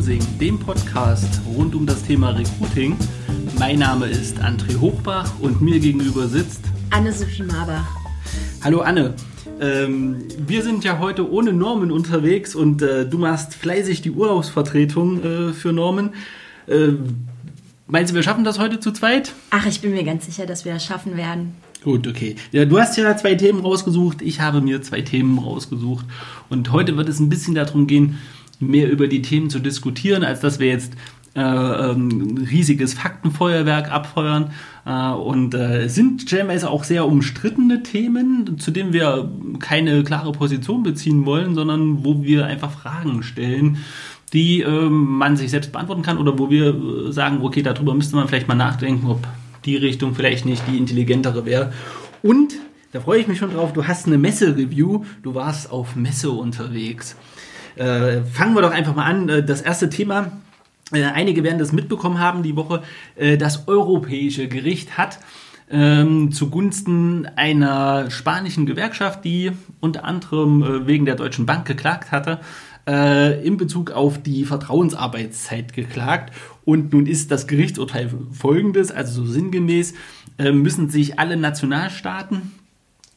Recruiting, dem Podcast rund um das Thema Recruiting. Mein Name ist André Hochbach und mir gegenüber sitzt Anne-Sophie Marbach. Hallo Anne. Ähm, wir sind ja heute ohne Norman unterwegs und äh, du machst fleißig die Urlaubsvertretung äh, für Norman. Äh, meinst du, wir schaffen das heute zu zweit? Ach, ich bin mir ganz sicher, dass wir das schaffen werden. Gut, okay. Ja, du hast ja zwei Themen rausgesucht, ich habe mir zwei Themen rausgesucht. Und heute wird es ein bisschen darum gehen, mehr über die Themen zu diskutieren, als dass wir jetzt äh, ähm, riesiges Faktenfeuerwerk abfeuern. Äh, und äh, sind stellenweise auch sehr umstrittene Themen, zu denen wir keine klare Position beziehen wollen, sondern wo wir einfach Fragen stellen, die ähm, man sich selbst beantworten kann oder wo wir äh, sagen, okay, darüber müsste man vielleicht mal nachdenken, ob die Richtung vielleicht nicht die intelligentere wäre. Und da freue ich mich schon drauf, du hast eine Messe-Review, du warst auf Messe unterwegs. Äh, fangen wir doch einfach mal an. Äh, das erste Thema, äh, einige werden das mitbekommen haben die Woche, äh, das Europäische Gericht hat ähm, zugunsten einer spanischen Gewerkschaft, die unter anderem wegen der Deutschen Bank geklagt hatte, in Bezug auf die Vertrauensarbeitszeit geklagt. Und nun ist das Gerichtsurteil folgendes, also so sinngemäß, müssen sich alle Nationalstaaten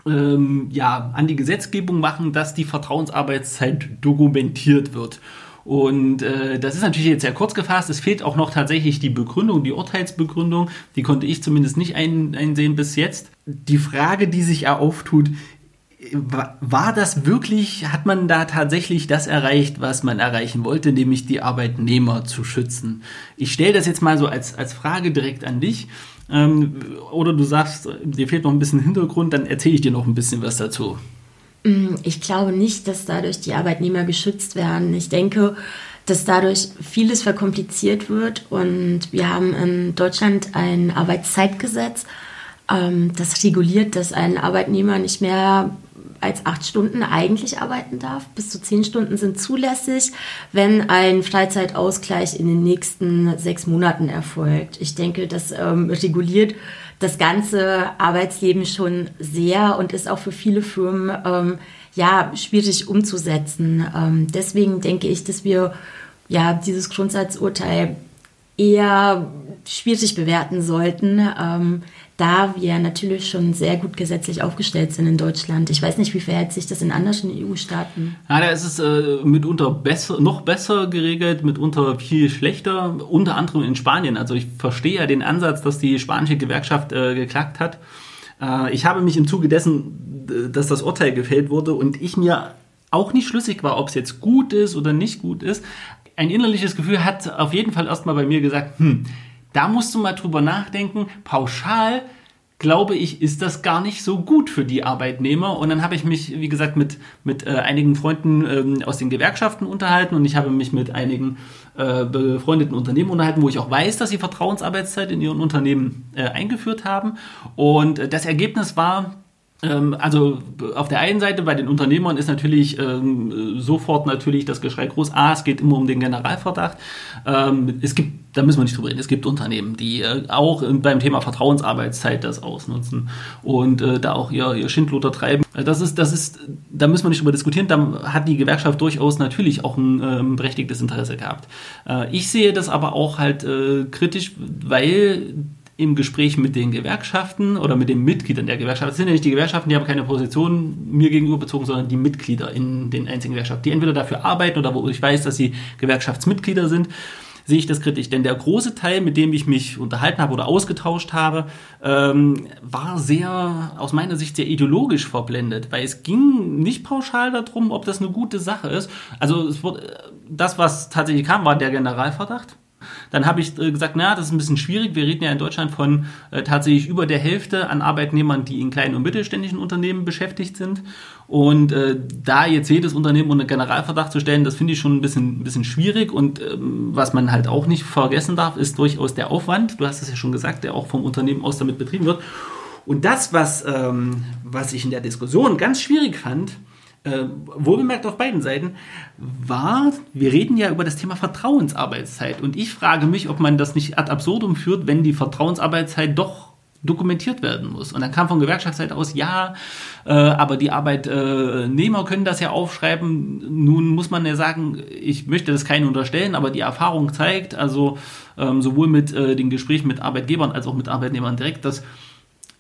ähm, ja, an die Gesetzgebung machen, dass die Vertrauensarbeitszeit dokumentiert wird. Und äh, das ist natürlich jetzt sehr kurz gefasst. Es fehlt auch noch tatsächlich die Begründung, die Urteilsbegründung. Die konnte ich zumindest nicht ein, einsehen bis jetzt. Die Frage, die sich auftut, war das wirklich, hat man da tatsächlich das erreicht, was man erreichen wollte, nämlich die Arbeitnehmer zu schützen? Ich stelle das jetzt mal so als, als Frage direkt an dich. Ähm, oder du sagst, dir fehlt noch ein bisschen Hintergrund, dann erzähle ich dir noch ein bisschen was dazu. Mm, ich glaube nicht, dass dadurch die Arbeitnehmer geschützt werden. Ich denke, dass dadurch vieles verkompliziert wird und wir haben in Deutschland ein Arbeitszeitgesetz, ähm, das reguliert, dass ein Arbeitnehmer nicht mehr als acht Stunden eigentlich arbeiten darf. Bis zu zehn Stunden sind zulässig, wenn ein Freizeitausgleich in den nächsten sechs Monaten erfolgt. Ich denke, das ähm, reguliert das ganze Arbeitsleben schon sehr und ist auch für viele Firmen ähm, ja schwierig umzusetzen. Ähm, deswegen denke ich, dass wir ja dieses Grundsatzurteil eher schwierig bewerten sollten. Ähm, da wir natürlich schon sehr gut gesetzlich aufgestellt sind in Deutschland. Ich weiß nicht, wie verhält sich das in anderen EU-Staaten? Ja, da ist es äh, mitunter besser, noch besser geregelt, mitunter viel schlechter, unter anderem in Spanien. Also ich verstehe ja den Ansatz, dass die spanische Gewerkschaft äh, geklagt hat. Äh, ich habe mich im Zuge dessen, dass das Urteil gefällt wurde und ich mir auch nicht schlüssig war, ob es jetzt gut ist oder nicht gut ist. Ein innerliches Gefühl hat auf jeden Fall erstmal bei mir gesagt, hm, da musst du mal drüber nachdenken. Pauschal glaube ich, ist das gar nicht so gut für die Arbeitnehmer. Und dann habe ich mich, wie gesagt, mit, mit äh, einigen Freunden ähm, aus den Gewerkschaften unterhalten und ich habe mich mit einigen äh, befreundeten Unternehmen unterhalten, wo ich auch weiß, dass sie Vertrauensarbeitszeit in ihren Unternehmen äh, eingeführt haben. Und äh, das Ergebnis war, also auf der einen Seite bei den Unternehmern ist natürlich ähm, sofort natürlich das Geschrei groß, ah, es geht immer um den Generalverdacht. Ähm, es gibt, da müssen wir nicht drüber reden, es gibt Unternehmen, die äh, auch beim Thema Vertrauensarbeitszeit das ausnutzen und äh, da auch ihr, ihr Schindluder treiben. Äh, das ist, das ist, da müssen wir nicht drüber diskutieren, da hat die Gewerkschaft durchaus natürlich auch ein ähm, berechtigtes Interesse gehabt. Äh, ich sehe das aber auch halt äh, kritisch, weil im Gespräch mit den Gewerkschaften oder mit den Mitgliedern der Gewerkschaft. Das sind ja nicht die Gewerkschaften, die haben keine Position mir gegenüber bezogen, sondern die Mitglieder in den einzigen Gewerkschaften, die entweder dafür arbeiten oder wo ich weiß, dass sie Gewerkschaftsmitglieder sind sehe ich das kritisch. Denn der große Teil, mit dem ich mich unterhalten habe oder ausgetauscht habe, ähm, war sehr, aus meiner Sicht, sehr ideologisch verblendet, weil es ging nicht pauschal darum, ob das eine gute Sache ist. Also es wurde, das, was tatsächlich kam, war der Generalverdacht. Dann habe ich äh, gesagt, na, das ist ein bisschen schwierig. Wir reden ja in Deutschland von äh, tatsächlich über der Hälfte an Arbeitnehmern, die in kleinen und mittelständischen Unternehmen beschäftigt sind. Und äh, da jetzt jedes Unternehmen unter Generalverdacht zu stellen, das finde ich schon ein bisschen, ein bisschen schwierig. Und ähm, was man halt auch nicht vergessen darf, ist durchaus der Aufwand. Du hast es ja schon gesagt, der auch vom Unternehmen aus damit betrieben wird. Und das, was, ähm, was ich in der Diskussion ganz schwierig fand, äh, wohlbemerkt auf beiden Seiten, war, wir reden ja über das Thema Vertrauensarbeitszeit. Und ich frage mich, ob man das nicht ad absurdum führt, wenn die Vertrauensarbeitszeit doch dokumentiert werden muss. Und dann kam von Gewerkschaftsseite aus, ja, äh, aber die Arbeitnehmer können das ja aufschreiben. Nun muss man ja sagen, ich möchte das keinen unterstellen, aber die Erfahrung zeigt, also ähm, sowohl mit äh, den Gesprächen mit Arbeitgebern als auch mit Arbeitnehmern direkt, dass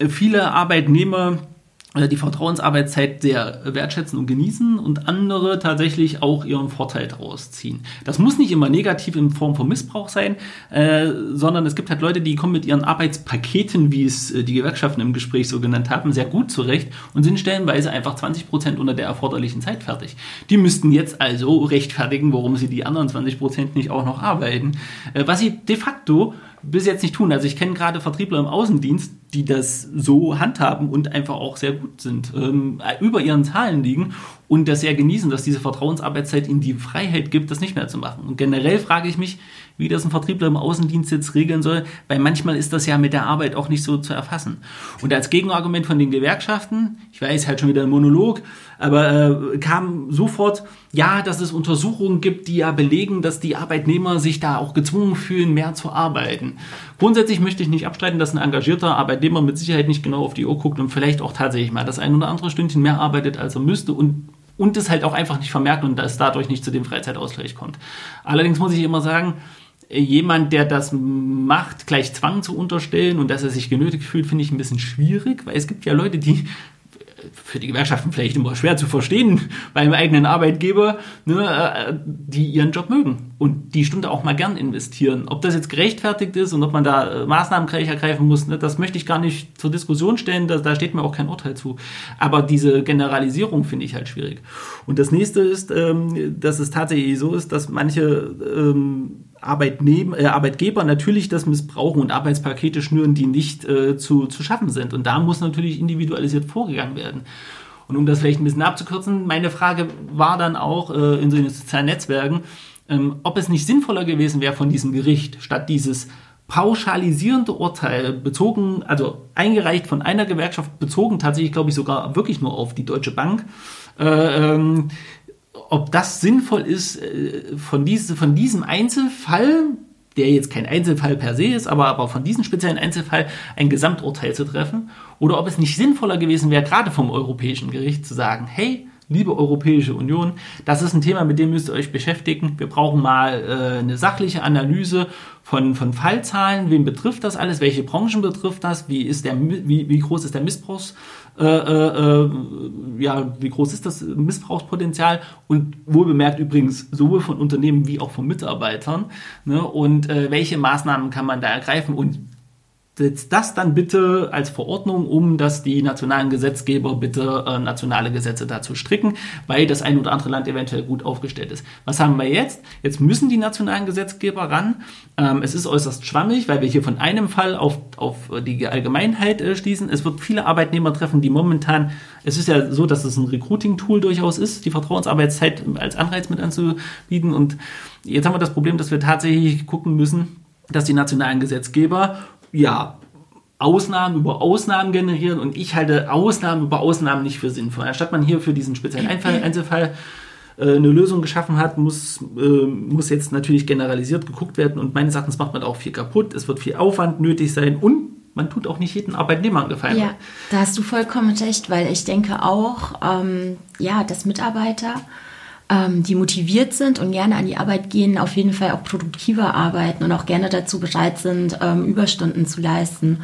viele Arbeitnehmer äh, die Vertrauensarbeitszeit sehr wertschätzen und genießen und andere tatsächlich auch ihren Vorteil daraus ziehen. Das muss nicht immer negativ in Form von Missbrauch sein, äh, sondern es gibt halt Leute, die kommen mit ihren Arbeitspaketen, wie es äh, die Gewerkschaften im Gespräch so genannt haben, sehr gut zurecht und sind stellenweise einfach 20 Prozent unter der erforderlichen Zeit fertig. Die müssten jetzt also rechtfertigen, warum sie die anderen 20 Prozent nicht auch noch arbeiten, äh, was sie de facto bis jetzt nicht tun. Also ich kenne gerade Vertriebler im Außendienst, die das so handhaben und einfach auch sehr gut sind, ähm, über ihren Zahlen liegen und das sehr genießen, dass diese Vertrauensarbeitszeit ihnen die Freiheit gibt, das nicht mehr zu machen. Und generell frage ich mich, wie das ein Vertriebler im Außendienst jetzt regeln soll, weil manchmal ist das ja mit der Arbeit auch nicht so zu erfassen. Und als Gegenargument von den Gewerkschaften, ich weiß halt schon wieder ein Monolog, aber äh, kam sofort, ja, dass es Untersuchungen gibt, die ja belegen, dass die Arbeitnehmer sich da auch gezwungen fühlen, mehr zu arbeiten. Grundsätzlich möchte ich nicht abstreiten, dass ein engagierter Arbeitnehmer mit Sicherheit nicht genau auf die Uhr guckt und vielleicht auch tatsächlich mal das ein oder andere Stündchen mehr arbeitet, als er müsste und und es halt auch einfach nicht vermerkt und es dadurch nicht zu dem Freizeitausgleich kommt. Allerdings muss ich immer sagen, jemand, der das macht, gleich Zwang zu unterstellen und dass er sich genötigt fühlt, finde ich ein bisschen schwierig, weil es gibt ja Leute, die für die Gewerkschaften vielleicht immer schwer zu verstehen beim eigenen Arbeitgeber, ne, äh, die ihren Job mögen und die Stunde auch mal gern investieren. Ob das jetzt gerechtfertigt ist und ob man da äh, Maßnahmen gleich ergreifen muss, ne, das möchte ich gar nicht zur Diskussion stellen, da, da steht mir auch kein Urteil zu. Aber diese Generalisierung finde ich halt schwierig. Und das nächste ist, ähm, dass es tatsächlich so ist, dass manche ähm, Arbeitnehmer, äh, Arbeitgeber natürlich das missbrauchen und Arbeitspakete schnüren, die nicht äh, zu, zu schaffen sind. Und da muss natürlich individualisiert vorgegangen werden. Und um das vielleicht ein bisschen abzukürzen, meine Frage war dann auch äh, in so den sozialen Netzwerken, ähm, ob es nicht sinnvoller gewesen wäre von diesem Gericht, statt dieses pauschalisierende Urteil bezogen, also eingereicht von einer Gewerkschaft, bezogen tatsächlich, glaube ich, sogar wirklich nur auf die Deutsche Bank, äh, ähm, ob das sinnvoll ist, äh, von, diese, von diesem Einzelfall, der jetzt kein Einzelfall per se ist, aber, aber von diesem speziellen Einzelfall ein Gesamturteil zu treffen, oder ob es nicht sinnvoller gewesen wäre, gerade vom Europäischen Gericht zu sagen, hey, liebe Europäische Union, das ist ein Thema, mit dem müsst ihr euch beschäftigen. Wir brauchen mal äh, eine sachliche Analyse von, von Fallzahlen. Wen betrifft das alles? Welche Branchen betrifft das? Wie, ist der, wie, wie groß ist der Missbrauchs, äh, äh, ja, wie groß ist das Missbrauchspotenzial? Und wohl bemerkt übrigens sowohl von Unternehmen wie auch von Mitarbeitern. Ne? Und äh, welche Maßnahmen kann man da ergreifen? Und setzt das dann bitte als Verordnung um, dass die nationalen Gesetzgeber bitte äh, nationale Gesetze dazu stricken, weil das ein oder andere Land eventuell gut aufgestellt ist. Was haben wir jetzt? Jetzt müssen die nationalen Gesetzgeber ran. Ähm, es ist äußerst schwammig, weil wir hier von einem Fall auf, auf die Allgemeinheit äh, schließen. Es wird viele Arbeitnehmer treffen, die momentan, es ist ja so, dass es ein Recruiting-Tool durchaus ist, die Vertrauensarbeitszeit als Anreiz mit anzubieten. Und jetzt haben wir das Problem, dass wir tatsächlich gucken müssen, dass die nationalen Gesetzgeber ja, Ausnahmen über Ausnahmen generieren und ich halte Ausnahmen über Ausnahmen nicht für sinnvoll. Anstatt man hier für diesen speziellen Einfall, Einzelfall äh, eine Lösung geschaffen hat, muss, äh, muss jetzt natürlich generalisiert geguckt werden und meines Erachtens macht man auch viel kaputt. Es wird viel Aufwand nötig sein und man tut auch nicht jeden Arbeitnehmer einen Gefallen. Ja, da hast du vollkommen recht, weil ich denke auch, ähm, ja, dass Mitarbeiter ähm, die motiviert sind und gerne an die Arbeit gehen, auf jeden Fall auch produktiver arbeiten und auch gerne dazu bereit sind, ähm, Überstunden zu leisten.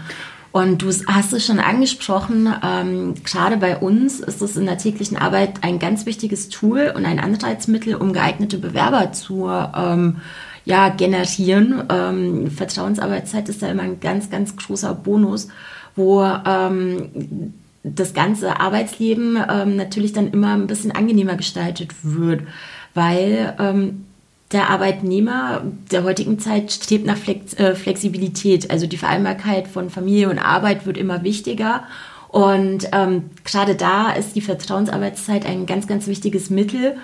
Und du hast es schon angesprochen, ähm, gerade bei uns ist es in der täglichen Arbeit ein ganz wichtiges Tool und ein Anreizmittel, um geeignete Bewerber zu ähm, ja, generieren. Ähm, Vertrauensarbeitszeit ist da immer ein ganz, ganz großer Bonus, wo ähm, das ganze Arbeitsleben ähm, natürlich dann immer ein bisschen angenehmer gestaltet wird, weil ähm, der Arbeitnehmer der heutigen Zeit strebt nach Flex äh, Flexibilität. Also die Vereinbarkeit von Familie und Arbeit wird immer wichtiger. Und ähm, gerade da ist die Vertrauensarbeitszeit ein ganz, ganz wichtiges Mittel,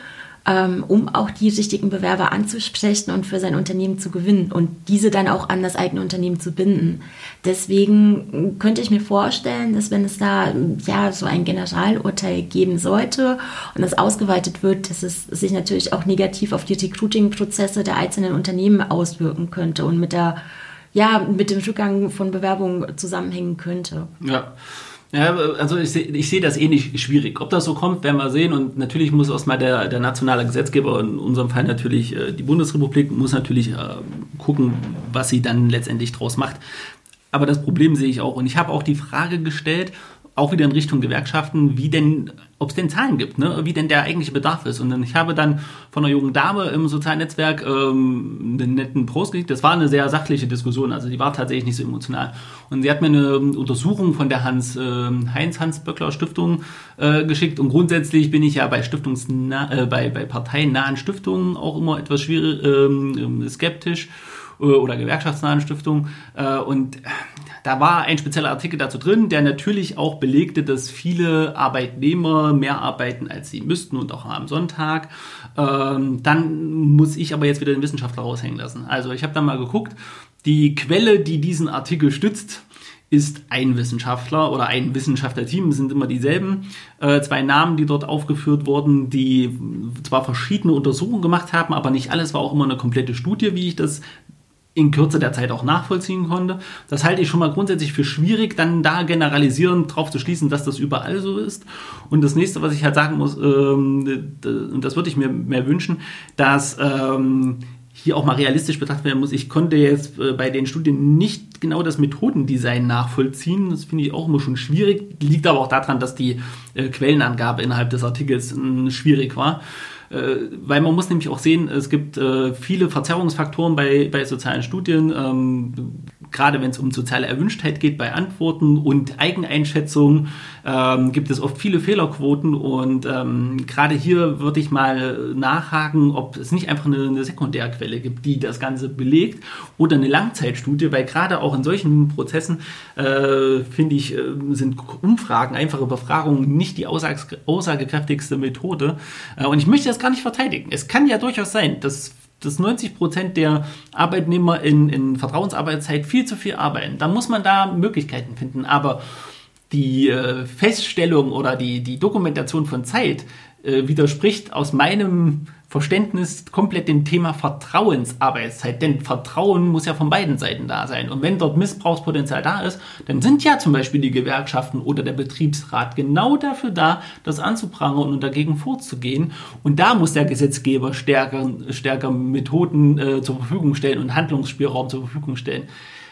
um auch die richtigen Bewerber anzusprechen und für sein Unternehmen zu gewinnen und diese dann auch an das eigene Unternehmen zu binden. Deswegen könnte ich mir vorstellen, dass wenn es da ja so ein Generalurteil geben sollte und das ausgeweitet wird, dass es sich natürlich auch negativ auf die Recruiting-Prozesse der einzelnen Unternehmen auswirken könnte und mit der ja mit dem Rückgang von Bewerbungen zusammenhängen könnte. Ja. Ja, also ich sehe ich seh das ähnlich schwierig. Ob das so kommt, werden wir sehen. Und natürlich muss erstmal der, der nationale Gesetzgeber, in unserem Fall natürlich äh, die Bundesrepublik, muss natürlich äh, gucken, was sie dann letztendlich draus macht. Aber das Problem sehe ich auch. Und ich habe auch die Frage gestellt, auch wieder in Richtung Gewerkschaften, wie denn, ob es denn Zahlen gibt, ne? wie denn der eigentliche Bedarf ist. Und ich habe dann von einer jungen Dame im sozialen Netzwerk ähm, einen netten Post gekriegt. Das war eine sehr sachliche Diskussion, also die war tatsächlich nicht so emotional. Und sie hat mir eine Untersuchung von der Hans, äh, Heinz-Hans-Böckler Stiftung äh, geschickt. Und grundsätzlich bin ich ja bei Stiftungsna äh, bei, bei parteiennahen Stiftungen auch immer etwas schwierig, ähm, skeptisch äh, oder gewerkschaftsnahen Stiftungen. Äh, und da war ein spezieller Artikel dazu drin, der natürlich auch belegte, dass viele Arbeitnehmer mehr arbeiten, als sie müssten und auch am Sonntag. Ähm, dann muss ich aber jetzt wieder den Wissenschaftler raushängen lassen. Also ich habe da mal geguckt, die Quelle, die diesen Artikel stützt, ist ein Wissenschaftler oder ein Wissenschaftlerteam, sind immer dieselben. Äh, zwei Namen, die dort aufgeführt wurden, die zwar verschiedene Untersuchungen gemacht haben, aber nicht alles war auch immer eine komplette Studie, wie ich das in Kürze der Zeit auch nachvollziehen konnte. Das halte ich schon mal grundsätzlich für schwierig, dann da generalisierend drauf zu schließen, dass das überall so ist. Und das nächste, was ich halt sagen muss, ähm, und das würde ich mir mehr wünschen, dass ähm, hier auch mal realistisch betrachtet werden muss. Ich konnte jetzt äh, bei den Studien nicht genau das Methodendesign nachvollziehen. Das finde ich auch immer schon schwierig. Liegt aber auch daran, dass die äh, Quellenangabe innerhalb des Artikels äh, schwierig war. Äh, weil man muss nämlich auch sehen, es gibt äh, viele Verzerrungsfaktoren bei, bei sozialen Studien, ähm, gerade wenn es um soziale Erwünschtheit geht bei Antworten und Eigeneinschätzung, ähm, gibt es oft viele Fehlerquoten und ähm, gerade hier würde ich mal nachhaken, ob es nicht einfach eine, eine Sekundärquelle gibt, die das Ganze belegt oder eine Langzeitstudie, weil gerade auch in solchen Prozessen, äh, finde ich, äh, sind Umfragen, einfache Befragungen nicht die aussagekräftigste Methode. Äh, und ich möchte das gar nicht verteidigen. Es kann ja durchaus sein, dass dass 90 Prozent der Arbeitnehmer in, in Vertrauensarbeitszeit viel zu viel arbeiten. Da muss man da Möglichkeiten finden. Aber die äh, Feststellung oder die, die Dokumentation von Zeit äh, widerspricht aus meinem Verständnis komplett dem Thema Vertrauensarbeitszeit. Denn Vertrauen muss ja von beiden Seiten da sein. Und wenn dort Missbrauchspotenzial da ist, dann sind ja zum Beispiel die Gewerkschaften oder der Betriebsrat genau dafür da, das anzuprangern und dagegen vorzugehen. Und da muss der Gesetzgeber stärker, stärker Methoden äh, zur Verfügung stellen und Handlungsspielraum zur Verfügung stellen.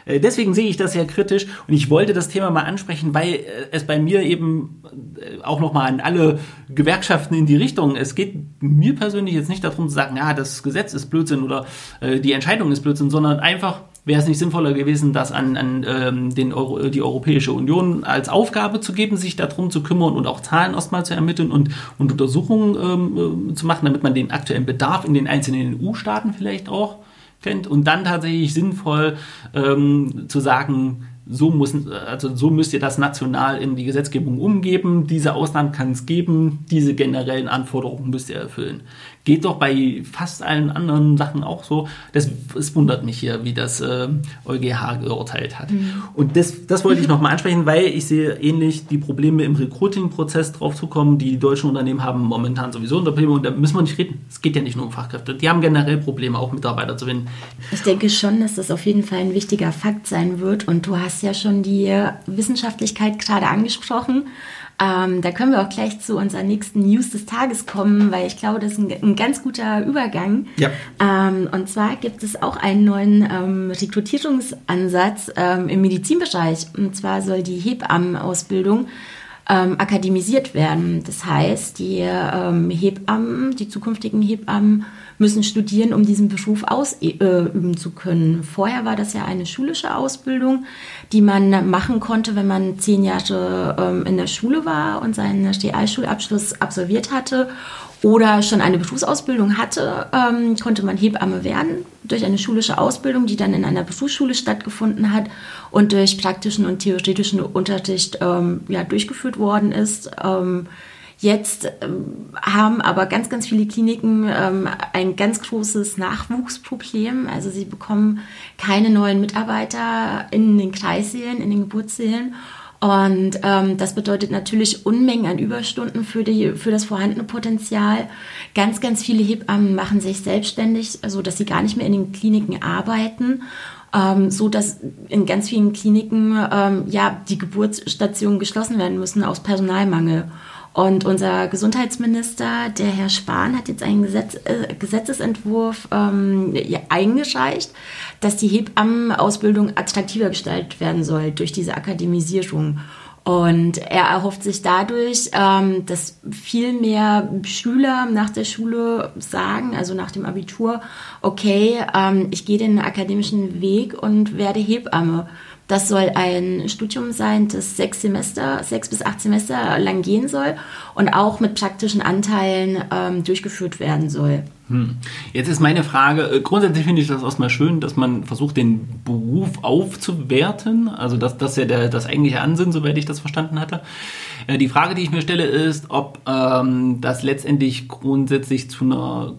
Äh, deswegen sehe ich das sehr kritisch und ich wollte das Thema mal ansprechen, weil äh, es bei mir eben äh, auch nochmal an alle Gewerkschaften in die Richtung, es geht mir persönlich jetzt nicht darum zu sagen, ja, das Gesetz ist Blödsinn oder die Entscheidung ist Blödsinn, sondern einfach, wäre es nicht sinnvoller gewesen, das an, an ähm, den Euro, die Europäische Union als Aufgabe zu geben, sich darum zu kümmern und auch Zahlen erstmal zu ermitteln und, und Untersuchungen ähm, zu machen, damit man den aktuellen Bedarf in den einzelnen EU-Staaten vielleicht auch kennt und dann tatsächlich sinnvoll ähm, zu sagen, so, muss, also so müsst ihr das national in die Gesetzgebung umgeben. Diese Ausnahmen kann es geben, diese generellen Anforderungen müsst ihr erfüllen. Geht doch bei fast allen anderen Sachen auch so. Das, es wundert mich hier, wie das äh, EuGH geurteilt hat. Mhm. Und das, das wollte ich nochmal ansprechen, weil ich sehe ähnlich die Probleme im Recruiting-Prozess drauf zu kommen. Die deutschen Unternehmen haben momentan sowieso Probleme und da müssen wir nicht reden. Es geht ja nicht nur um Fachkräfte. Die haben generell Probleme, auch Mitarbeiter zu finden. Ich denke schon, dass das auf jeden Fall ein wichtiger Fakt sein wird. Und du hast ja schon die Wissenschaftlichkeit gerade angesprochen. Ähm, da können wir auch gleich zu unserer nächsten News des Tages kommen, weil ich glaube, das ist ein, ein ganz guter Übergang. Ja. Ähm, und zwar gibt es auch einen neuen ähm, Rekrutierungsansatz ähm, im Medizinbereich. Und zwar soll die Hebammenausbildung ähm, akademisiert werden. Das heißt, die ähm, Hebammen, die zukünftigen Hebammen, müssen studieren, um diesen Beruf ausüben zu können. Vorher war das ja eine schulische Ausbildung, die man machen konnte, wenn man zehn Jahre ähm, in der Schule war und seinen Realschulabschluss absolviert hatte oder schon eine Berufsausbildung hatte, ähm, konnte man Hebamme werden durch eine schulische Ausbildung, die dann in einer Berufsschule stattgefunden hat und durch praktischen und theoretischen Unterricht ähm, ja, durchgeführt worden ist. Ähm, Jetzt ähm, haben aber ganz, ganz viele Kliniken ähm, ein ganz großes Nachwuchsproblem. Also sie bekommen keine neuen Mitarbeiter in den Kreissälen, in den Geburtssälen. Und ähm, das bedeutet natürlich Unmengen an Überstunden für, die, für das vorhandene Potenzial. Ganz, ganz viele Hebammen machen sich selbstständig, also dass sie gar nicht mehr in den Kliniken arbeiten ähm, so dass in ganz vielen Kliniken ähm, ja die Geburtsstationen geschlossen werden müssen aus Personalmangel. Und unser Gesundheitsminister, der Herr Spahn, hat jetzt einen Gesetz, äh, Gesetzesentwurf ähm, ja, eingereicht, dass die Hebammenausbildung attraktiver gestaltet werden soll durch diese Akademisierung. Und er erhofft sich dadurch, ähm, dass viel mehr Schüler nach der Schule sagen, also nach dem Abitur, okay, ähm, ich gehe den akademischen Weg und werde Hebamme. Das soll ein Studium sein, das sechs Semester, sechs bis acht Semester lang gehen soll und auch mit praktischen Anteilen ähm, durchgeführt werden soll. Hm. Jetzt ist meine Frage, äh, grundsätzlich finde ich das erstmal schön, dass man versucht, den Beruf aufzuwerten. Also das, das ist ja der, das eigentliche Ansinnen, soweit ich das verstanden hatte. Äh, die Frage, die ich mir stelle, ist, ob ähm, das letztendlich grundsätzlich zu einer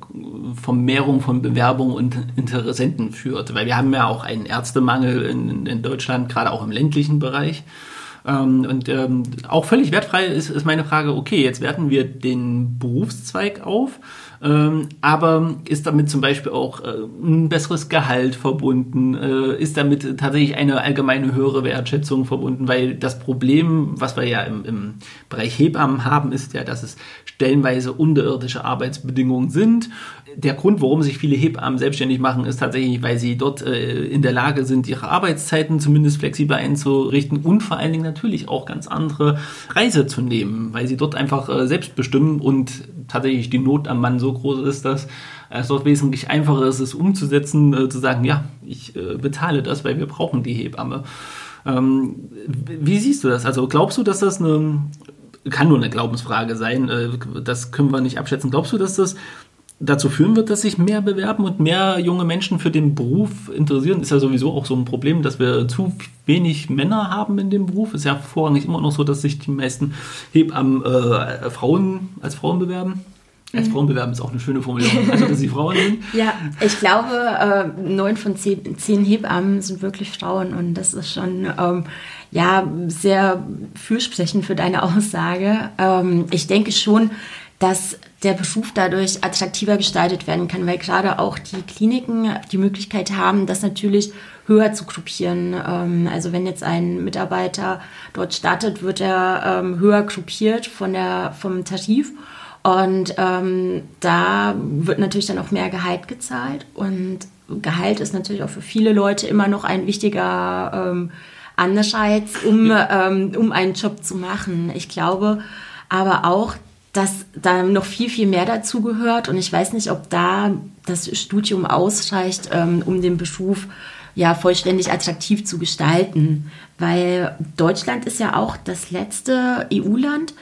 Vermehrung von Bewerbungen und Interessenten führt. Weil wir haben ja auch einen Ärztemangel in, in Deutschland, gerade auch im ländlichen Bereich. Ähm, und ähm, auch völlig wertfrei ist, ist meine Frage, okay, jetzt werten wir den Berufszweig auf ähm, aber ist damit zum Beispiel auch äh, ein besseres Gehalt verbunden? Äh, ist damit tatsächlich eine allgemeine höhere Wertschätzung verbunden? Weil das Problem, was wir ja im, im Bereich Hebammen haben, ist ja, dass es stellenweise unterirdische Arbeitsbedingungen sind. Der Grund, warum sich viele Hebammen selbstständig machen, ist tatsächlich, weil sie dort äh, in der Lage sind, ihre Arbeitszeiten zumindest flexibel einzurichten und vor allen Dingen natürlich auch ganz andere Preise zu nehmen, weil sie dort einfach äh, selbst bestimmen und tatsächlich die Not am Mann so groß ist, dass es dort wesentlich einfacher ist, es umzusetzen, äh, zu sagen, ja, ich äh, bezahle das, weil wir brauchen die Hebamme. Ähm, wie siehst du das? Also glaubst du, dass das eine, kann nur eine Glaubensfrage sein, äh, das können wir nicht abschätzen. Glaubst du, dass das dazu führen wird, dass sich mehr bewerben und mehr junge Menschen für den Beruf interessieren, ist ja sowieso auch so ein Problem, dass wir zu wenig Männer haben in dem Beruf. Ist ja vorrangig immer noch so, dass sich die meisten Hebammen äh, Frauen als Frauen bewerben. Als mhm. Frauen bewerben ist auch eine schöne Formulierung, also dass sie Frauen sind. Ja, ich glaube, äh, neun von zehn, zehn, Hebammen sind wirklich Frauen und das ist schon ähm, ja sehr fürsprechend für deine Aussage. Ähm, ich denke schon, dass der Beruf dadurch attraktiver gestaltet werden kann, weil gerade auch die Kliniken die Möglichkeit haben, das natürlich höher zu gruppieren. Ähm, also wenn jetzt ein Mitarbeiter dort startet, wird er ähm, höher gruppiert von der, vom Tarif. Und ähm, da wird natürlich dann auch mehr Gehalt gezahlt. Und Gehalt ist natürlich auch für viele Leute immer noch ein wichtiger ähm, Anreiz, um, ähm, um einen Job zu machen. Ich glaube aber auch, dass da noch viel, viel mehr dazu gehört. Und ich weiß nicht, ob da das Studium ausreicht, ähm, um den Beruf ja vollständig attraktiv zu gestalten. Weil Deutschland ist ja auch das letzte EU-Land,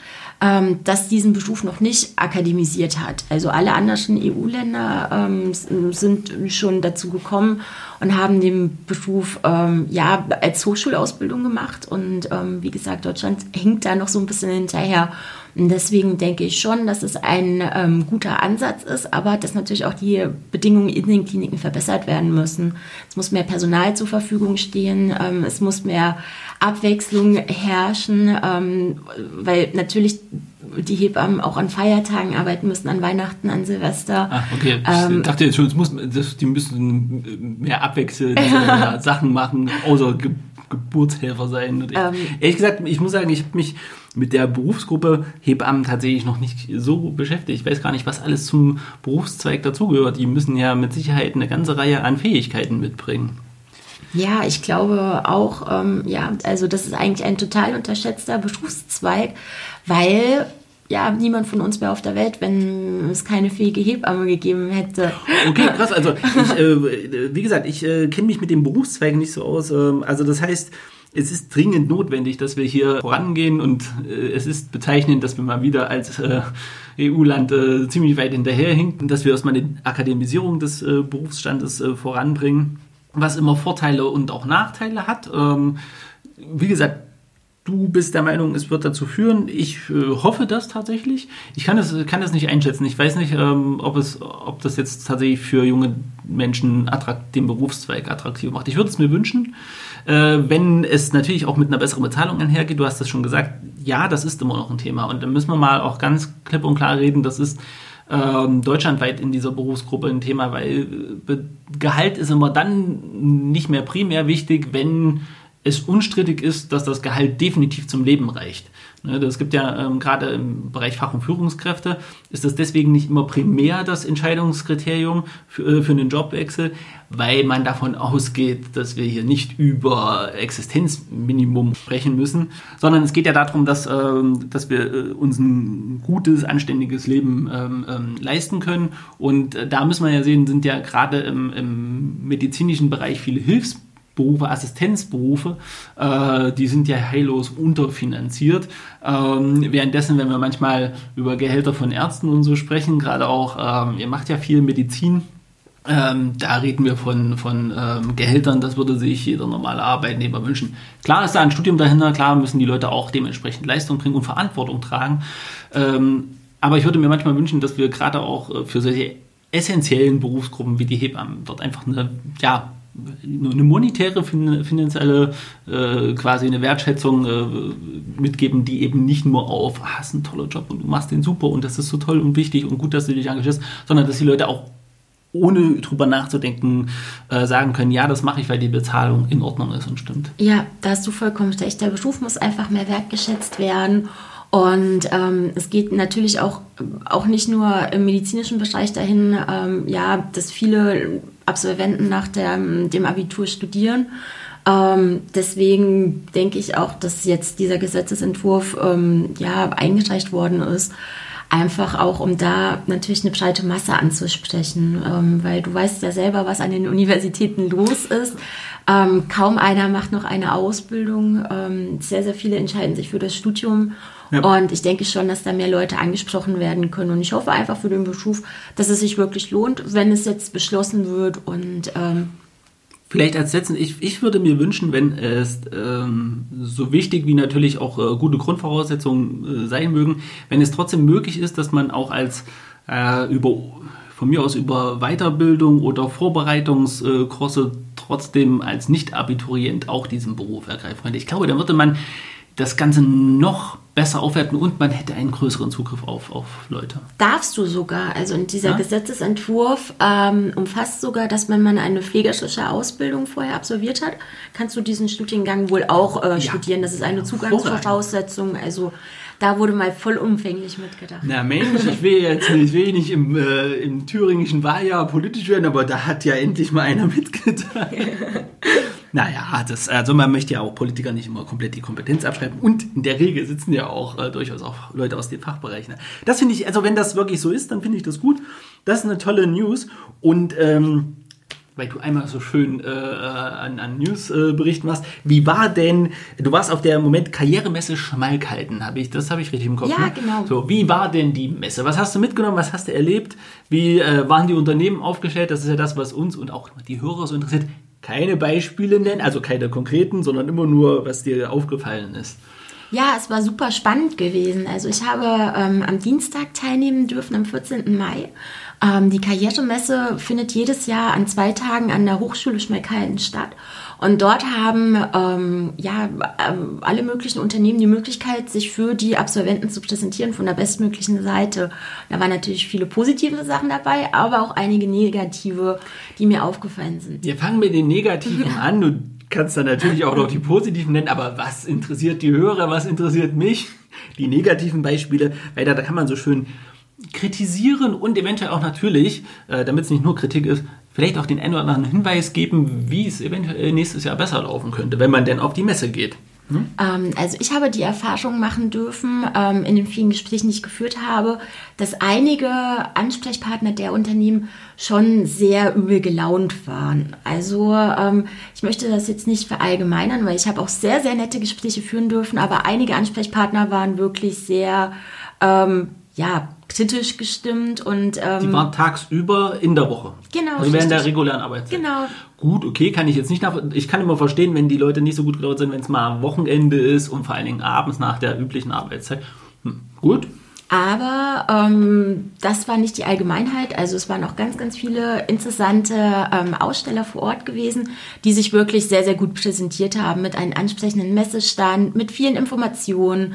ähm, das diesen Beruf noch nicht akademisiert hat. Also alle anderen EU-Länder ähm, sind schon dazu gekommen und haben den Beruf ja als Hochschulausbildung gemacht. Und wie gesagt, Deutschland hängt da noch so ein bisschen hinterher. Und deswegen denke ich schon, dass es ein ähm, guter Ansatz ist, aber dass natürlich auch die Bedingungen in den Kliniken verbessert werden müssen. Es muss mehr Personal zur Verfügung stehen, ähm, es muss mehr Abwechslung herrschen, ähm, weil natürlich die Hebammen auch an Feiertagen arbeiten müssen, an Weihnachten, an Silvester. Ah, okay. Ich ähm, dachte jetzt schon, es muss, das, die müssen mehr abwechselnd äh, Sachen machen, außer Ge Geburtshelfer sein. Ich, ähm, ehrlich gesagt, ich muss sagen, ich habe mich mit der Berufsgruppe Hebammen tatsächlich noch nicht so beschäftigt. Ich weiß gar nicht, was alles zum Berufszweig dazugehört. Die müssen ja mit Sicherheit eine ganze Reihe an Fähigkeiten mitbringen. Ja, ich glaube auch, ähm, ja, also das ist eigentlich ein total unterschätzter Berufszweig, weil ja, niemand von uns wäre auf der Welt, wenn es keine fähige Hebamme gegeben hätte. Okay, krass. Also, ich, äh, wie gesagt, ich äh, kenne mich mit dem Berufszweig nicht so aus. Ähm, also, das heißt, es ist dringend notwendig, dass wir hier vorangehen und äh, es ist bezeichnend, dass wir mal wieder als äh, EU-Land äh, ziemlich weit hinterherhinken, dass wir erstmal die Akademisierung des äh, Berufsstandes äh, voranbringen, was immer Vorteile und auch Nachteile hat. Ähm, wie gesagt, Du bist der Meinung, es wird dazu führen. Ich äh, hoffe das tatsächlich. Ich kann das, kann das nicht einschätzen. Ich weiß nicht, ähm, ob, es, ob das jetzt tatsächlich für junge Menschen den Berufszweig attraktiv macht. Ich würde es mir wünschen, äh, wenn es natürlich auch mit einer besseren Bezahlung einhergeht. Du hast das schon gesagt. Ja, das ist immer noch ein Thema. Und da müssen wir mal auch ganz klipp und klar reden. Das ist ähm, deutschlandweit in dieser Berufsgruppe ein Thema, weil äh, Gehalt ist immer dann nicht mehr primär wichtig, wenn es unstrittig ist, dass das Gehalt definitiv zum Leben reicht. Ne, es gibt ja ähm, gerade im Bereich Fach- und Führungskräfte, ist das deswegen nicht immer primär das Entscheidungskriterium für, äh, für einen Jobwechsel, weil man davon ausgeht, dass wir hier nicht über Existenzminimum sprechen müssen, sondern es geht ja darum, dass, ähm, dass wir äh, uns ein gutes, anständiges Leben ähm, ähm, leisten können. Und äh, da müssen wir ja sehen, sind ja gerade im, im medizinischen Bereich viele Hilfs Berufe, Assistenzberufe, äh, die sind ja heillos unterfinanziert. Ähm, währenddessen, wenn wir manchmal über Gehälter von Ärzten und so sprechen, gerade auch, ähm, ihr macht ja viel Medizin, ähm, da reden wir von, von ähm, Gehältern, das würde sich jeder normale Arbeitnehmer wünschen. Klar ist da ein Studium dahinter, klar müssen die Leute auch dementsprechend Leistung bringen und Verantwortung tragen. Ähm, aber ich würde mir manchmal wünschen, dass wir gerade auch äh, für solche essentiellen Berufsgruppen wie die Hebammen dort einfach eine, ja, eine monetäre, finanzielle, äh, quasi eine Wertschätzung äh, mitgeben, die eben nicht nur auf, ah, hast ein toller Job und du machst den super und das ist so toll und wichtig und gut, dass du dich engagierst, sondern dass die Leute auch ohne drüber nachzudenken äh, sagen können, ja, das mache ich, weil die Bezahlung in Ordnung ist und stimmt. Ja, da hast du vollkommen recht. Der Beruf muss einfach mehr wertgeschätzt werden. Und ähm, es geht natürlich auch, auch nicht nur im medizinischen Bereich dahin, ähm, ja, dass viele Absolventen nach der, dem Abitur studieren. Ähm, deswegen denke ich auch, dass jetzt dieser Gesetzesentwurf ähm, ja, eingereicht worden ist, einfach auch, um da natürlich eine breite Masse anzusprechen, ähm, weil du weißt ja selber, was an den Universitäten los ist. Ähm, kaum einer macht noch eine Ausbildung. Ähm, sehr, sehr viele entscheiden sich für das Studium. Ja. Und ich denke schon, dass da mehr Leute angesprochen werden können. Und ich hoffe einfach für den Beruf, dass es sich wirklich lohnt, wenn es jetzt beschlossen wird. Und ähm, Vielleicht als Sätzen, ich, ich würde mir wünschen, wenn es ähm, so wichtig wie natürlich auch äh, gute Grundvoraussetzungen äh, sein mögen, wenn es trotzdem möglich ist, dass man auch als äh, über von mir aus über Weiterbildung oder Vorbereitungskurse trotzdem als Nicht-Abiturient auch diesen Beruf ergreifen könnte. Ich glaube, da würde man das Ganze noch besser aufwerten und man hätte einen größeren Zugriff auf, auf Leute. Darfst du sogar, also in dieser ja? Gesetzesentwurf ähm, umfasst sogar, dass wenn man eine pflegerische Ausbildung vorher absolviert hat, kannst du diesen Studiengang wohl auch äh, ja. studieren. Das ist eine Zugangsvoraussetzung. Also da wurde mal vollumfänglich mitgedacht. Na Mensch, ich will jetzt nicht, will nicht im, äh, im thüringischen Wahljahr politisch werden, aber da hat ja endlich mal einer mitgedacht. Naja, das, also man möchte ja auch Politiker nicht immer komplett die Kompetenz abschreiben. Und in der Regel sitzen ja auch äh, durchaus auch Leute aus den Fachbereichen. Das finde ich, also wenn das wirklich so ist, dann finde ich das gut. Das ist eine tolle News. Und ähm, weil du einmal so schön äh, an, an News äh, warst. Wie war denn, du warst auf der Moment Karrieremesse Schmalkalden, habe ich, das habe ich richtig im Kopf. Ja, ne? genau. So, wie war denn die Messe? Was hast du mitgenommen? Was hast du erlebt? Wie äh, waren die Unternehmen aufgestellt? Das ist ja das, was uns und auch die Hörer so interessiert keine Beispiele nennen, also keine konkreten, sondern immer nur, was dir aufgefallen ist. Ja, es war super spannend gewesen. Also ich habe ähm, am Dienstag teilnehmen dürfen, am 14. Mai. Ähm, die Karrieremesse findet jedes Jahr an zwei Tagen an der Hochschule Schmalkalden statt. Und dort haben ähm, ja ähm, alle möglichen Unternehmen die Möglichkeit, sich für die Absolventen zu präsentieren von der bestmöglichen Seite. Da waren natürlich viele positive Sachen dabei, aber auch einige negative, die mir aufgefallen sind. Wir fangen mit den negativen ja. an. Du kannst dann natürlich auch noch die positiven nennen, aber was interessiert die Hörer, was interessiert mich? Die negativen Beispiele, weil da, da kann man so schön kritisieren und eventuell auch natürlich, äh, damit es nicht nur Kritik ist, vielleicht auch den einen oder anderen Hinweis geben, wie es eventuell nächstes Jahr besser laufen könnte, wenn man denn auf die Messe geht. Hm? Also ich habe die Erfahrung machen dürfen, ähm, in den vielen Gesprächen, die ich geführt habe, dass einige Ansprechpartner der Unternehmen schon sehr übel gelaunt waren. Also ähm, ich möchte das jetzt nicht verallgemeinern, weil ich habe auch sehr, sehr nette Gespräche führen dürfen, aber einige Ansprechpartner waren wirklich sehr, ähm, ja, kritisch gestimmt und ähm, die waren tagsüber in der Woche. Genau. Also während der regulären Arbeitszeit. Genau. Gut, okay, kann ich jetzt nicht nach. Ich kann immer verstehen, wenn die Leute nicht so gut gelaunt sind, wenn es mal Wochenende ist und vor allen Dingen abends nach der üblichen Arbeitszeit. Hm, gut. Aber ähm, das war nicht die Allgemeinheit. Also es waren auch ganz, ganz viele interessante ähm, Aussteller vor Ort gewesen, die sich wirklich sehr, sehr gut präsentiert haben mit einem ansprechenden Messestand, mit vielen Informationen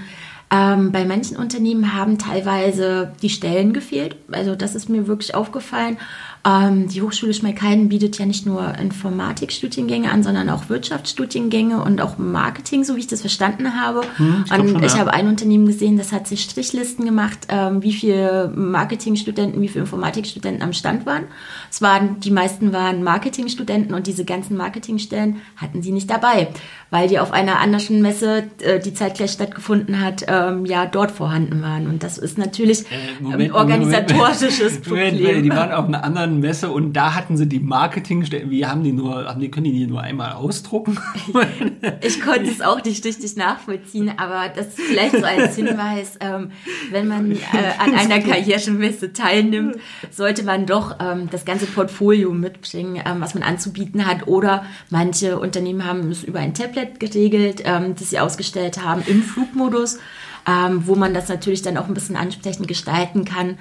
Ähm, bei manchen Unternehmen haben teilweise die Stellen gefehlt. Also das ist mir wirklich aufgefallen. Ähm, die Hochschule Schmalkalden bietet ja nicht nur Informatikstudiengänge an, sondern auch Wirtschaftsstudiengänge und auch Marketing, so wie ich das verstanden habe. Hm, ich und schon, ich ja. habe ein Unternehmen gesehen, das hat sich Strichlisten gemacht, ähm, wie viele Marketingstudenten, wie viele Informatikstudenten am Stand waren. Es waren, die meisten waren Marketingstudenten und diese ganzen Marketingstellen hatten sie nicht dabei, weil die auf einer anderen Messe, äh, die zeitgleich stattgefunden hat, ähm, ja dort vorhanden waren. Und das ist natürlich äh, Moment, ein organisatorisches Moment, Moment, Problem. die waren auf einer anderen Messe und da hatten sie die Marketingstellen. Wie haben die nur, haben die, können die nur einmal ausdrucken? ich konnte es auch nicht richtig nachvollziehen, aber das ist vielleicht so als Hinweis, ähm, wenn man äh, an einer Karrieremesse teilnimmt, sollte man doch ähm, das ganze Portfolio mitbringen, ähm, was man anzubieten hat. Oder manche Unternehmen haben es über ein Tablet geregelt, ähm, das sie ausgestellt haben im Flugmodus ähm, wo man das natürlich dann auch ein bisschen ansprechend gestalten kann.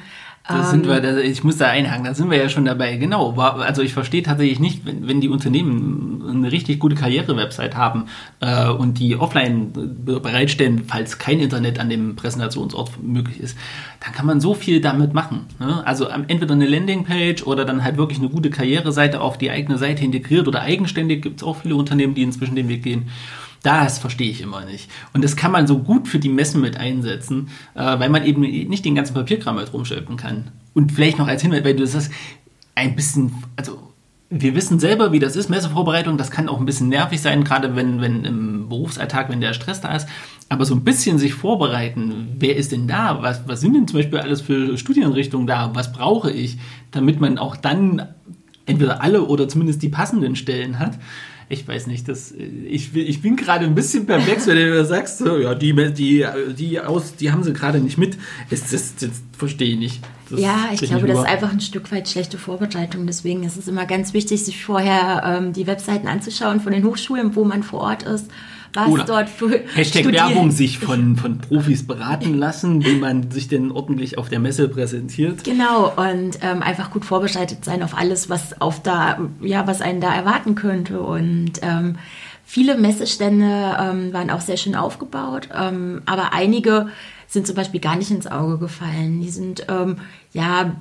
Da sind wir, ähm, ich muss da einhaken, da sind wir ja schon dabei. Genau, also ich verstehe tatsächlich nicht, wenn, wenn die Unternehmen eine richtig gute Karriere-Website haben äh, und die offline bereitstellen, falls kein Internet an dem Präsentationsort möglich ist, dann kann man so viel damit machen. Ne? Also entweder eine Landingpage oder dann halt wirklich eine gute Karriereseite auf die eigene Seite integriert oder eigenständig. Gibt es auch viele Unternehmen, die inzwischen den Weg gehen. Das verstehe ich immer nicht. Und das kann man so gut für die Messen mit einsetzen, äh, weil man eben nicht den ganzen Papierkram halt rumschleppen kann. Und vielleicht noch als Hinweis, weil du das hast, ein bisschen, also wir wissen selber, wie das ist, Messevorbereitung, das kann auch ein bisschen nervig sein, gerade wenn, wenn im Berufsalltag, wenn der Stress da ist. Aber so ein bisschen sich vorbereiten, wer ist denn da? Was, was sind denn zum Beispiel alles für Studienrichtungen da? Was brauche ich, damit man auch dann entweder alle oder zumindest die passenden Stellen hat? ich weiß nicht, das, ich, ich bin gerade ein bisschen perplex, wenn du sagst, so, ja, die, die, die, aus, die haben sie gerade nicht mit. Das, das, das verstehe ich nicht. Das ja, ich glaube, das ist einfach ein Stück weit schlechte Vorbereitung. Deswegen ist es immer ganz wichtig, sich vorher ähm, die Webseiten anzuschauen von den Hochschulen, wo man vor Ort ist was Oder dort für Hashtag. Werbung sich von, von Profis beraten lassen, wie man sich denn ordentlich auf der Messe präsentiert. Genau, und ähm, einfach gut vorbereitet sein auf alles, was auf da, ja, was einen da erwarten könnte. Und ähm, viele Messestände ähm, waren auch sehr schön aufgebaut, ähm, aber einige sind zum Beispiel gar nicht ins Auge gefallen. Die sind ähm, ja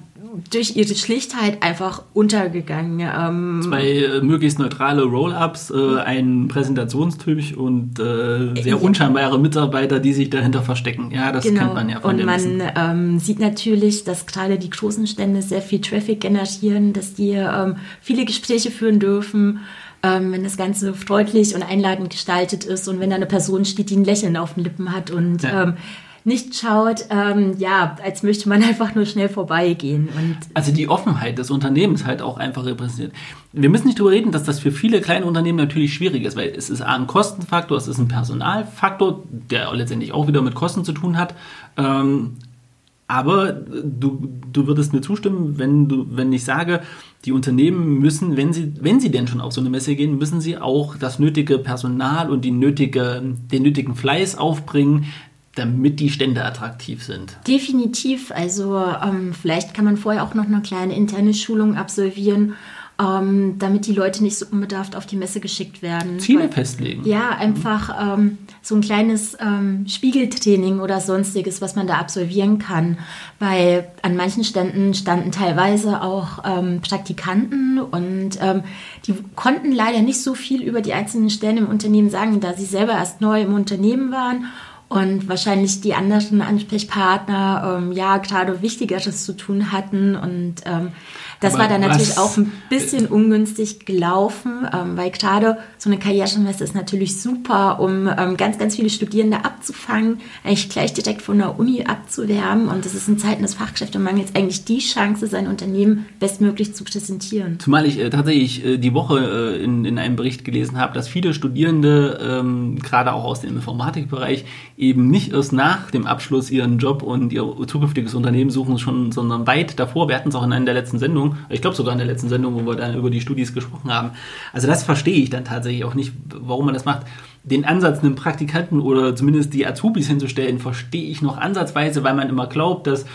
durch ihre Schlichtheit einfach untergegangen. Ähm, Zwei äh, möglichst neutrale Roll-ups, äh, ein Präsentationstyp und äh, sehr unscheinbare Mitarbeiter, die sich dahinter verstecken. Ja, das genau. kennt man ja von Und man ähm, sieht natürlich, dass gerade die großen Stände sehr viel Traffic generieren, dass die ähm, viele Gespräche führen dürfen ähm, wenn das Ganze freundlich und einladend gestaltet ist und wenn da eine Person steht, die ein Lächeln auf den Lippen hat und ja. Nicht schaut, ähm, ja, als möchte man einfach nur schnell vorbeigehen. Und also die Offenheit des Unternehmens halt auch einfach repräsentiert. Wir müssen nicht darüber reden, dass das für viele kleine Unternehmen natürlich schwierig ist, weil es ist ein Kostenfaktor, es ist ein Personalfaktor, der letztendlich auch wieder mit Kosten zu tun hat. Ähm, aber du, du würdest mir zustimmen, wenn, du, wenn ich sage, die Unternehmen müssen, wenn sie, wenn sie denn schon auf so eine Messe gehen, müssen sie auch das nötige Personal und die nötige, den nötigen Fleiß aufbringen, damit die Stände attraktiv sind. Definitiv. Also ähm, vielleicht kann man vorher auch noch eine kleine interne Schulung absolvieren, ähm, damit die Leute nicht so unbedarft auf die Messe geschickt werden. Ziele Weil, festlegen. Ja, einfach ähm, so ein kleines ähm, Spiegeltraining oder sonstiges, was man da absolvieren kann. Weil an manchen Ständen standen teilweise auch ähm, Praktikanten und ähm, die konnten leider nicht so viel über die einzelnen Stellen im Unternehmen sagen, da sie selber erst neu im Unternehmen waren und wahrscheinlich die anderen Ansprechpartner ähm, ja gerade Wichtigeres zu tun hatten. Und ähm, das Aber war dann natürlich auch ein bisschen ungünstig gelaufen, ähm, weil gerade so eine Karrieremesse ist natürlich super, um ähm, ganz, ganz viele Studierende abzufangen, eigentlich gleich direkt von der Uni abzuwerben. Und das ist in Zeiten des Fachkräftemangels eigentlich die Chance, sein Unternehmen bestmöglich zu präsentieren. Zumal ich äh, tatsächlich äh, die Woche äh, in, in einem Bericht gelesen habe, dass viele Studierende, ähm, gerade auch aus dem Informatikbereich, eben nicht erst nach dem Abschluss ihren Job und ihr zukünftiges Unternehmen suchen, schon, sondern weit davor. Wir hatten es auch in einer der letzten Sendungen ich glaube sogar in der letzten Sendung, wo wir dann über die Studis gesprochen haben. Also das verstehe ich dann tatsächlich auch nicht, warum man das macht. Den Ansatz, einen Praktikanten oder zumindest die Azubis hinzustellen, verstehe ich noch ansatzweise, weil man immer glaubt, dass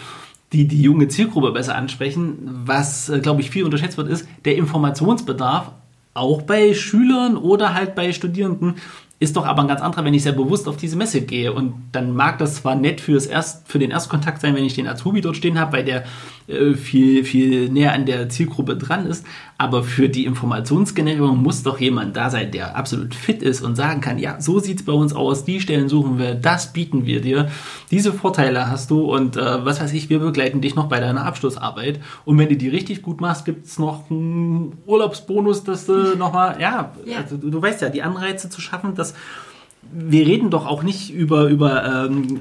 die die junge Zielgruppe besser ansprechen. Was, äh, glaube ich, viel unterschätzt wird, ist der Informationsbedarf auch bei Schülern oder halt bei Studierenden ist doch aber ein ganz anderer, wenn ich sehr bewusst auf diese Messe gehe. Und dann mag das zwar nett fürs Erst, für den Erstkontakt sein, wenn ich den Azubi dort stehen habe, weil der viel, viel näher an der Zielgruppe dran ist. Aber für die Informationsgenerierung muss doch jemand da sein, der absolut fit ist und sagen kann, ja, so sieht es bei uns aus, die Stellen suchen wir, das bieten wir dir, diese Vorteile hast du und äh, was weiß ich, wir begleiten dich noch bei deiner Abschlussarbeit. Und wenn du die richtig gut machst, gibt es noch einen Urlaubsbonus, dass du nochmal, ja, ja. Also, du, du weißt ja, die Anreize zu schaffen, dass wir reden doch auch nicht über, über ähm,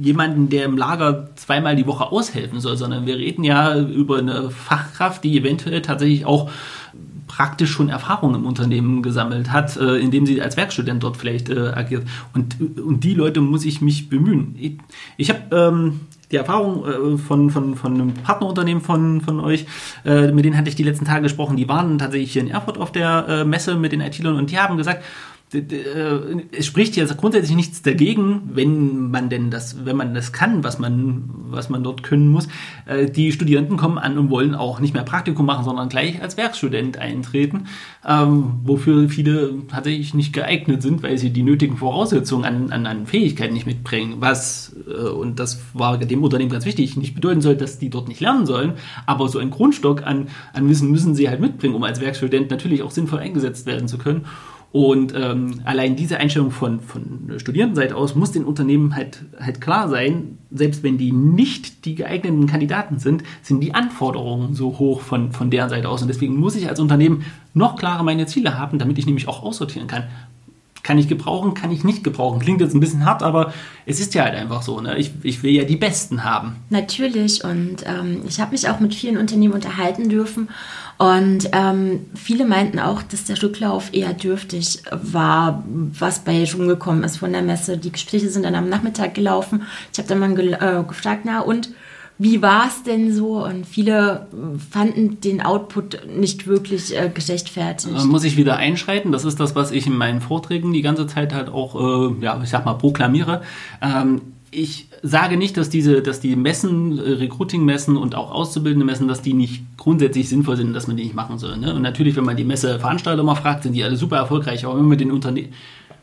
jemanden, der im Lager zweimal die Woche aushelfen soll, sondern wir reden ja über eine Fachkraft, die eventuell tatsächlich auch praktisch schon Erfahrung im Unternehmen gesammelt hat, äh, indem sie als Werkstudent dort vielleicht äh, agiert. Und, und die Leute muss ich mich bemühen. Ich, ich habe ähm, die Erfahrung äh, von, von, von einem Partnerunternehmen von, von euch, äh, mit denen hatte ich die letzten Tage gesprochen, die waren tatsächlich hier in Erfurt auf der äh, Messe mit den IT-Lern und die haben gesagt, es spricht jetzt grundsätzlich nichts dagegen, wenn man denn das, wenn man das kann, was man, was man dort können muss. Äh, die Studierenden kommen an und wollen auch nicht mehr Praktikum machen, sondern gleich als Werkstudent eintreten, ähm, wofür viele tatsächlich nicht geeignet sind, weil sie die nötigen Voraussetzungen an, an, an Fähigkeiten nicht mitbringen. Was, äh, und das war dem Unternehmen ganz wichtig, nicht bedeuten soll, dass die dort nicht lernen sollen, aber so ein Grundstock an, an Wissen müssen sie halt mitbringen, um als Werkstudent natürlich auch sinnvoll eingesetzt werden zu können. Und ähm, allein diese Einstellung von, von Studierendenseite aus muss den Unternehmen halt, halt klar sein, selbst wenn die nicht die geeigneten Kandidaten sind, sind die Anforderungen so hoch von, von deren Seite aus. Und deswegen muss ich als Unternehmen noch klarer meine Ziele haben, damit ich nämlich auch aussortieren kann. Kann ich gebrauchen, kann ich nicht gebrauchen. Klingt jetzt ein bisschen hart, aber es ist ja halt einfach so. Ne? Ich, ich will ja die Besten haben. Natürlich. Und ähm, ich habe mich auch mit vielen Unternehmen unterhalten dürfen. Und ähm, viele meinten auch, dass der Rücklauf eher dürftig war, was bei rumgekommen ist von der Messe. Die Gespräche sind dann am Nachmittag gelaufen. Ich habe dann mal äh, gefragt, na und wie war es denn so? Und viele fanden den Output nicht wirklich äh, gerechtfertigt. Äh, muss ich wieder einschreiten? Das ist das, was ich in meinen Vorträgen die ganze Zeit halt auch, äh, ja, ich sag mal, proklamiere. Ähm, ich sage nicht, dass diese, dass die Messen, äh, Recruiting-Messen und auch auszubildende Messen, dass die nicht grundsätzlich sinnvoll sind, dass man die nicht machen soll. Ne? Und natürlich, wenn man die Messeveranstalter mal fragt, sind die alle super erfolgreich. Aber wenn man mit den Unternehmen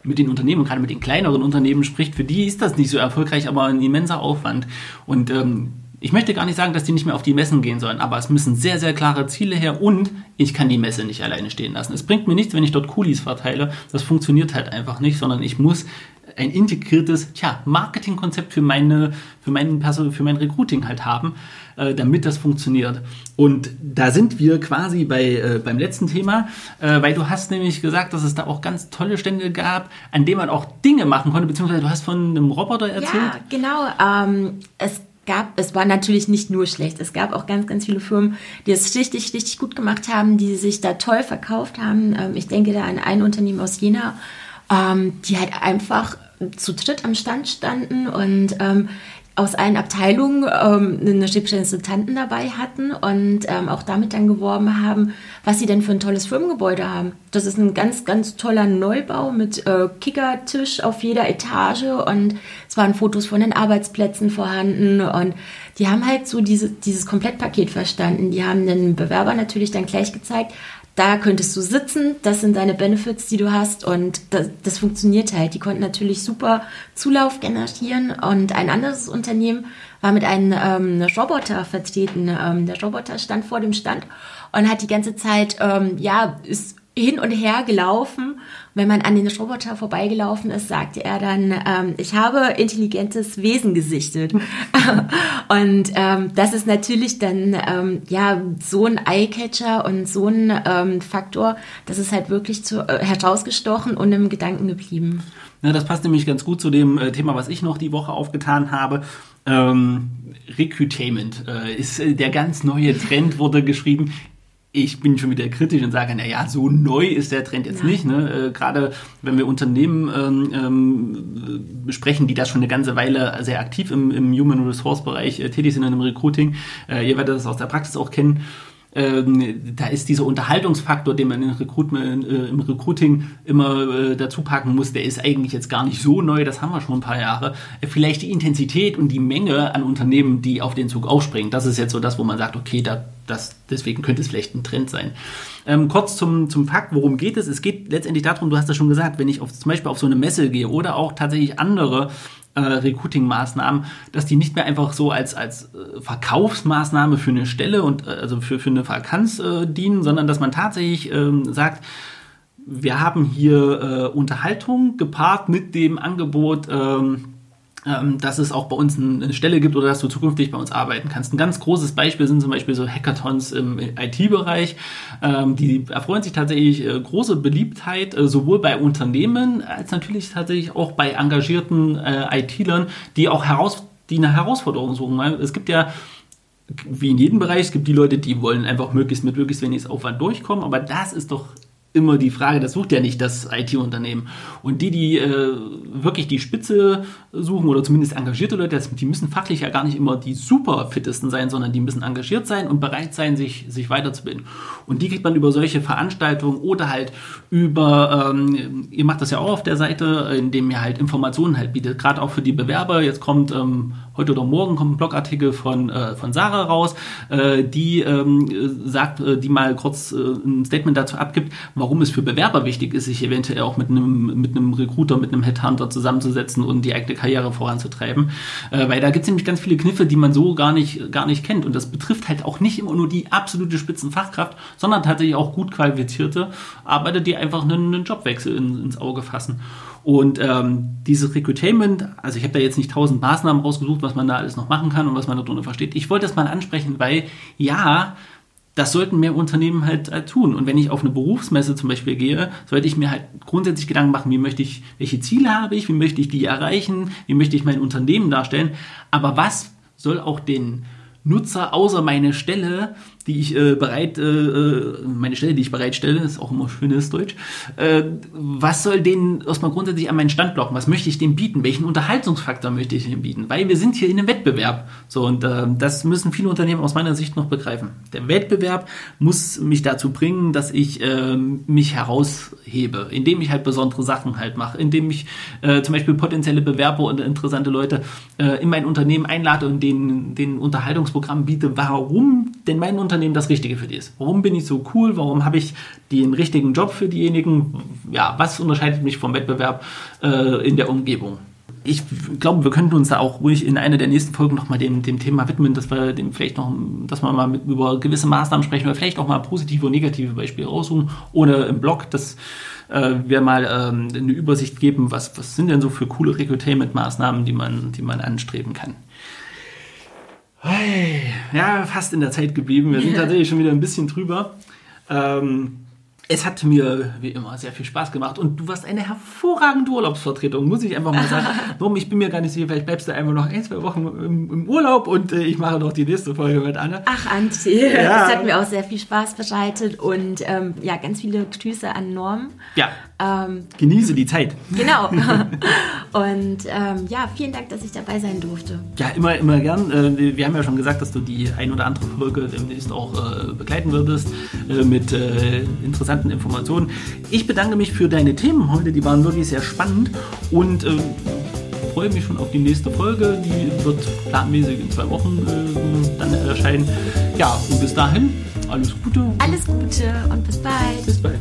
mit den Unternehmen, gerade mit den kleineren Unternehmen spricht, für die ist das nicht so erfolgreich, aber ein immenser Aufwand. Und ähm, ich möchte gar nicht sagen, dass die nicht mehr auf die Messen gehen sollen, aber es müssen sehr, sehr klare Ziele her und ich kann die Messe nicht alleine stehen lassen. Es bringt mir nichts, wenn ich dort Coolies verteile. Das funktioniert halt einfach nicht, sondern ich muss ein integriertes tja, Marketingkonzept für, meine, für, meinen Person, für mein Recruiting halt haben, äh, damit das funktioniert. Und da sind wir quasi bei, äh, beim letzten Thema, äh, weil du hast nämlich gesagt, dass es da auch ganz tolle Stände gab, an denen man auch Dinge machen konnte, beziehungsweise du hast von einem Roboter erzählt. Ja, genau. Ähm, es gab, es war natürlich nicht nur schlecht, es gab auch ganz, ganz viele Firmen, die es richtig, richtig gut gemacht haben, die sich da toll verkauft haben. Ähm, ich denke da an ein Unternehmen aus Jena, ähm, die halt einfach zu dritt am Stand standen und ähm, aus allen Abteilungen ähm, eine Repräsentanten dabei hatten und ähm, auch damit dann geworben haben, was sie denn für ein tolles Firmengebäude haben. Das ist ein ganz, ganz toller Neubau mit äh, Kickertisch auf jeder Etage und es waren Fotos von den Arbeitsplätzen vorhanden und die haben halt so diese, dieses Komplettpaket verstanden. Die haben den Bewerber natürlich dann gleich gezeigt, da könntest du sitzen, das sind deine Benefits, die du hast und das, das funktioniert halt. Die konnten natürlich super Zulauf generieren und ein anderes Unternehmen war mit einem ähm, Roboter vertreten. Ähm, der Roboter stand vor dem Stand und hat die ganze Zeit, ähm, ja, ist hin und her gelaufen. Wenn man an den Roboter vorbeigelaufen ist, sagte er dann, ähm, ich habe intelligentes Wesen gesichtet. und ähm, das ist natürlich dann ähm, ja so ein Eyecatcher und so ein ähm, Faktor, das ist halt wirklich zu, äh, herausgestochen und im Gedanken geblieben. Ja, das passt nämlich ganz gut zu dem äh, Thema, was ich noch die Woche aufgetan habe. Ähm, Recruitainment äh, ist äh, der ganz neue Trend, wurde geschrieben ich bin schon wieder kritisch und sage, naja, so neu ist der Trend jetzt ja. nicht. Ne? Äh, Gerade wenn wir Unternehmen ähm, ähm, besprechen, die das schon eine ganze Weile sehr aktiv im, im Human Resource Bereich äh, tätig sind und im Recruiting. Äh, ihr werdet das aus der Praxis auch kennen. Ähm, da ist dieser Unterhaltungsfaktor, den man im, Recruitment, äh, im Recruiting immer äh, dazu packen muss, der ist eigentlich jetzt gar nicht so neu, das haben wir schon ein paar Jahre. Äh, vielleicht die Intensität und die Menge an Unternehmen, die auf den Zug aufspringen, das ist jetzt so das, wo man sagt, okay, da, das, deswegen könnte es vielleicht ein Trend sein. Ähm, kurz zum, zum Fakt, worum geht es? Es geht letztendlich darum, du hast das schon gesagt, wenn ich auf, zum Beispiel auf so eine Messe gehe oder auch tatsächlich andere äh, Recruiting-Maßnahmen, dass die nicht mehr einfach so als, als äh, Verkaufsmaßnahme für eine Stelle und äh, also für, für eine Vakanz äh, dienen, sondern dass man tatsächlich ähm, sagt, wir haben hier äh, Unterhaltung gepaart mit dem Angebot, ähm, dass es auch bei uns eine Stelle gibt oder dass du zukünftig bei uns arbeiten kannst. Ein ganz großes Beispiel sind zum Beispiel so Hackathons im IT-Bereich. Ähm, die erfreuen sich tatsächlich äh, große Beliebtheit, äh, sowohl bei Unternehmen als natürlich tatsächlich auch bei engagierten äh, IT-Lern, die auch heraus, die eine Herausforderung suchen. Es gibt ja wie in jedem Bereich, es gibt die Leute, die wollen einfach möglichst mit möglichst wenig Aufwand durchkommen, aber das ist doch immer die Frage, das sucht ja nicht das IT-Unternehmen. Und die, die äh, wirklich die Spitze suchen oder zumindest engagierte Leute, die müssen fachlich ja gar nicht immer die super fittesten sein, sondern die müssen engagiert sein und bereit sein, sich, sich weiterzubilden. Und die kriegt man über solche Veranstaltungen oder halt über, ähm, ihr macht das ja auch auf der Seite, indem ihr halt Informationen halt bietet, gerade auch für die Bewerber. Jetzt kommt ähm, heute oder morgen kommt ein Blogartikel von, äh, von Sarah raus, äh, die ähm, sagt, äh, die mal kurz äh, ein Statement dazu abgibt, warum es für Bewerber wichtig ist, sich eventuell auch mit einem, mit einem Recruiter, mit einem Headhunter zusammenzusetzen und die eigene Karriere voranzutreiben. Äh, weil da gibt es nämlich ganz viele Kniffe, die man so gar nicht, gar nicht kennt. Und das betrifft halt auch nicht immer nur die absolute Spitzenfachkraft, sondern tatsächlich auch gut qualifizierte Arbeiter, die einfach einen, einen Jobwechsel in, ins Auge fassen. Und ähm, dieses Recruitainment, also ich habe da jetzt nicht tausend Maßnahmen rausgesucht, was man da alles noch machen kann und was man darunter versteht. Ich wollte das mal ansprechen, weil ja, das sollten mehr Unternehmen halt, halt, tun. Und wenn ich auf eine Berufsmesse zum Beispiel gehe, sollte ich mir halt grundsätzlich Gedanken machen, wie möchte ich, welche Ziele habe ich, wie möchte ich die erreichen, wie möchte ich mein Unternehmen darstellen. Aber was soll auch den Nutzer außer meine Stelle die ich äh, bereit, äh, äh, meine Stelle, die ich bereitstelle, ist auch immer schönes Deutsch. Äh, was soll denen erstmal grundsätzlich an meinen Stand blocken? Was möchte ich dem bieten? Welchen Unterhaltungsfaktor möchte ich dem bieten? Weil wir sind hier in einem Wettbewerb. So, und äh, das müssen viele Unternehmen aus meiner Sicht noch begreifen. Der Wettbewerb muss mich dazu bringen, dass ich äh, mich heraushebe, indem ich halt besondere Sachen halt mache, indem ich äh, zum Beispiel potenzielle Bewerber und interessante Leute in mein Unternehmen einlade und denen den Unterhaltungsprogramm biete, warum denn mein Unternehmen das Richtige für die ist. Warum bin ich so cool? Warum habe ich den richtigen Job für diejenigen? Ja, was unterscheidet mich vom Wettbewerb äh, in der Umgebung? ich glaube, wir könnten uns da auch ruhig in einer der nächsten Folgen nochmal dem, dem Thema widmen, dass wir dem vielleicht noch, dass wir mal mit, über gewisse Maßnahmen sprechen oder vielleicht auch mal positive und negative Beispiele raussuchen oder im Blog, dass äh, wir mal ähm, eine Übersicht geben, was, was sind denn so für coole Recruitainment-Maßnahmen, die man, die man anstreben kann. Ja, fast in der Zeit geblieben. Wir sind tatsächlich schon wieder ein bisschen drüber. Ähm, es hat mir wie immer sehr viel Spaß gemacht und du warst eine hervorragende Urlaubsvertretung, muss ich einfach mal sagen. Warum? Ich bin mir gar nicht sicher, vielleicht bleibst du einfach noch ein, zwei Wochen im, im Urlaub und äh, ich mache noch die nächste Folge mit Anne. Ach, Antje, ja. das hat mir auch sehr viel Spaß bereitet und ähm, ja, ganz viele Grüße an Norm. Ja. Ähm, Genieße die Zeit. Genau. Und ähm, ja, vielen Dank, dass ich dabei sein durfte. Ja, immer, immer gern. Äh, wir haben ja schon gesagt, dass du die ein oder andere Folge demnächst auch äh, begleiten würdest äh, mit interessanten Informationen. Ich bedanke mich für deine Themen heute, die waren wirklich sehr spannend und ähm, freue mich schon auf die nächste Folge. Die wird planmäßig in zwei Wochen äh, dann erscheinen. Ja, und bis dahin, alles Gute. Alles Gute und bis bald. Bis bald.